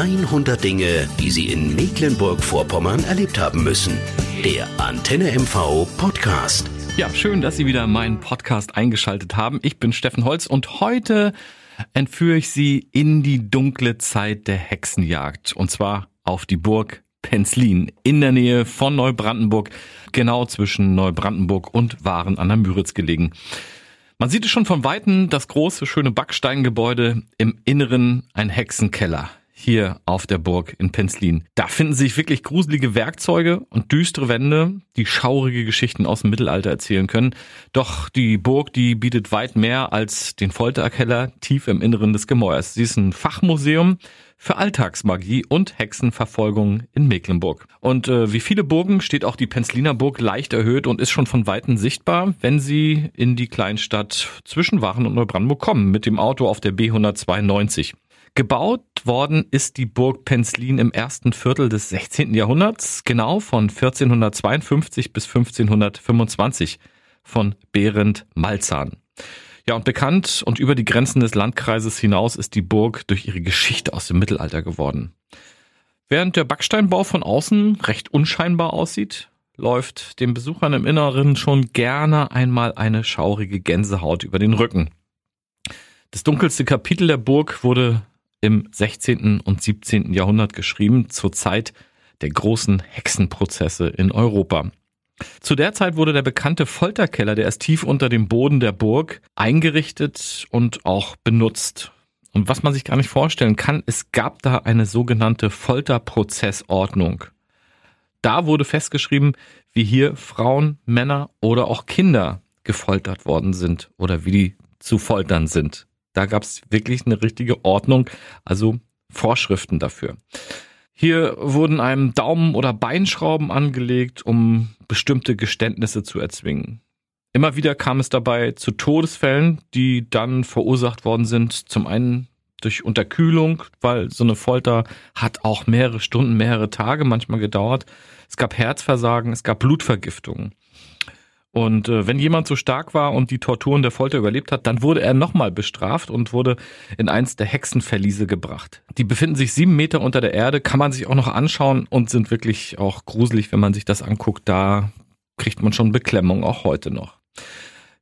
100 Dinge, die Sie in Mecklenburg-Vorpommern erlebt haben müssen. Der Antenne MV Podcast. Ja, schön, dass Sie wieder meinen Podcast eingeschaltet haben. Ich bin Steffen Holz und heute entführe ich Sie in die dunkle Zeit der Hexenjagd. Und zwar auf die Burg Penzlin in der Nähe von Neubrandenburg, genau zwischen Neubrandenburg und Waren an der Müritz gelegen. Man sieht es schon von Weitem, das große, schöne Backsteingebäude, im Inneren ein Hexenkeller hier auf der Burg in Penzlin. Da finden sich wirklich gruselige Werkzeuge und düstere Wände, die schaurige Geschichten aus dem Mittelalter erzählen können. Doch die Burg, die bietet weit mehr als den Folterkeller tief im Inneren des Gemäuers. Sie ist ein Fachmuseum für Alltagsmagie und Hexenverfolgung in Mecklenburg. Und äh, wie viele Burgen steht auch die Penzliner Burg leicht erhöht und ist schon von Weitem sichtbar, wenn Sie in die Kleinstadt zwischen Waren und Neubrandenburg kommen mit dem Auto auf der B192. Gebaut worden ist die Burg Penzlin im ersten Viertel des 16. Jahrhunderts, genau von 1452 bis 1525 von Behrend Malzahn. Ja, und bekannt und über die Grenzen des Landkreises hinaus ist die Burg durch ihre Geschichte aus dem Mittelalter geworden. Während der Backsteinbau von außen recht unscheinbar aussieht, läuft den Besuchern im Inneren schon gerne einmal eine schaurige Gänsehaut über den Rücken. Das dunkelste Kapitel der Burg wurde im 16. und 17. Jahrhundert geschrieben, zur Zeit der großen Hexenprozesse in Europa. Zu der Zeit wurde der bekannte Folterkeller, der ist tief unter dem Boden der Burg, eingerichtet und auch benutzt. Und was man sich gar nicht vorstellen kann, es gab da eine sogenannte Folterprozessordnung. Da wurde festgeschrieben, wie hier Frauen, Männer oder auch Kinder gefoltert worden sind oder wie die zu foltern sind. Da gab es wirklich eine richtige Ordnung, also Vorschriften dafür. Hier wurden einem Daumen- oder Beinschrauben angelegt, um bestimmte Geständnisse zu erzwingen. Immer wieder kam es dabei zu Todesfällen, die dann verursacht worden sind. Zum einen durch Unterkühlung, weil so eine Folter hat auch mehrere Stunden, mehrere Tage manchmal gedauert. Es gab Herzversagen, es gab Blutvergiftungen. Und äh, wenn jemand so stark war und die Torturen der Folter überlebt hat, dann wurde er nochmal bestraft und wurde in eins der Hexenverliese gebracht. Die befinden sich sieben Meter unter der Erde, kann man sich auch noch anschauen und sind wirklich auch gruselig, wenn man sich das anguckt. Da kriegt man schon Beklemmung, auch heute noch.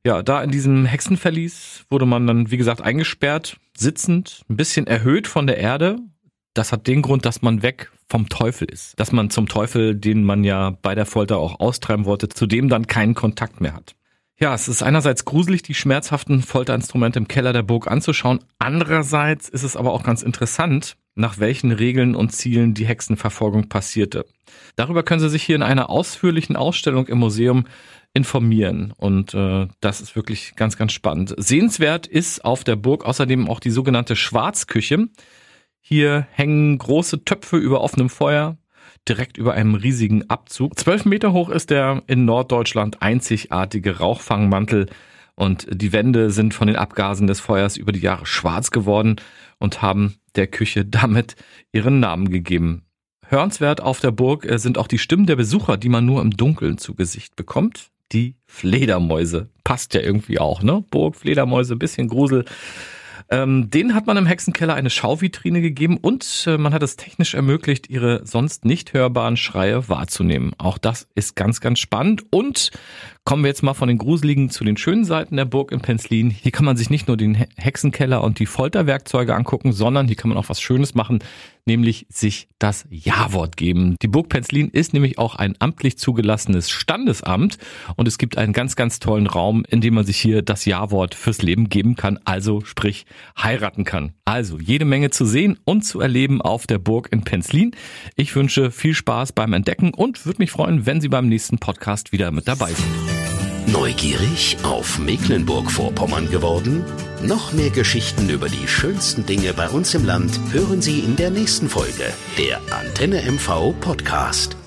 Ja, da in diesem Hexenverlies wurde man dann, wie gesagt, eingesperrt, sitzend, ein bisschen erhöht von der Erde. Das hat den Grund, dass man weg vom Teufel ist. Dass man zum Teufel, den man ja bei der Folter auch austreiben wollte, zu dem dann keinen Kontakt mehr hat. Ja, es ist einerseits gruselig, die schmerzhaften Folterinstrumente im Keller der Burg anzuschauen. Andererseits ist es aber auch ganz interessant, nach welchen Regeln und Zielen die Hexenverfolgung passierte. Darüber können Sie sich hier in einer ausführlichen Ausstellung im Museum informieren. Und äh, das ist wirklich ganz, ganz spannend. Sehenswert ist auf der Burg außerdem auch die sogenannte Schwarzküche. Hier hängen große Töpfe über offenem Feuer, direkt über einem riesigen Abzug. Zwölf Meter hoch ist der in Norddeutschland einzigartige Rauchfangmantel und die Wände sind von den Abgasen des Feuers über die Jahre schwarz geworden und haben der Küche damit ihren Namen gegeben. Hörenswert auf der Burg sind auch die Stimmen der Besucher, die man nur im Dunkeln zu Gesicht bekommt. Die Fledermäuse. Passt ja irgendwie auch, ne? Burg, Fledermäuse, bisschen Grusel. Ähm, denen hat man im Hexenkeller eine Schauvitrine gegeben und äh, man hat es technisch ermöglicht, ihre sonst nicht hörbaren Schreie wahrzunehmen. Auch das ist ganz, ganz spannend. Und kommen wir jetzt mal von den gruseligen zu den schönen Seiten der Burg in Penzlin. Hier kann man sich nicht nur den Hexenkeller und die Folterwerkzeuge angucken, sondern hier kann man auch was Schönes machen, nämlich sich das Ja-Wort geben. Die Burg Penzlin ist nämlich auch ein amtlich zugelassenes Standesamt und es gibt einen ganz, ganz tollen Raum, in dem man sich hier das Ja-Wort fürs Leben geben kann, also sprich heiraten kann. Also jede Menge zu sehen und zu erleben auf der Burg in Penzlin. Ich wünsche viel Spaß beim Entdecken und würde mich freuen, wenn Sie beim nächsten Podcast wieder mit dabei sind. Neugierig auf Mecklenburg-Vorpommern geworden? Noch mehr Geschichten über die schönsten Dinge bei uns im Land hören Sie in der nächsten Folge der Antenne MV Podcast.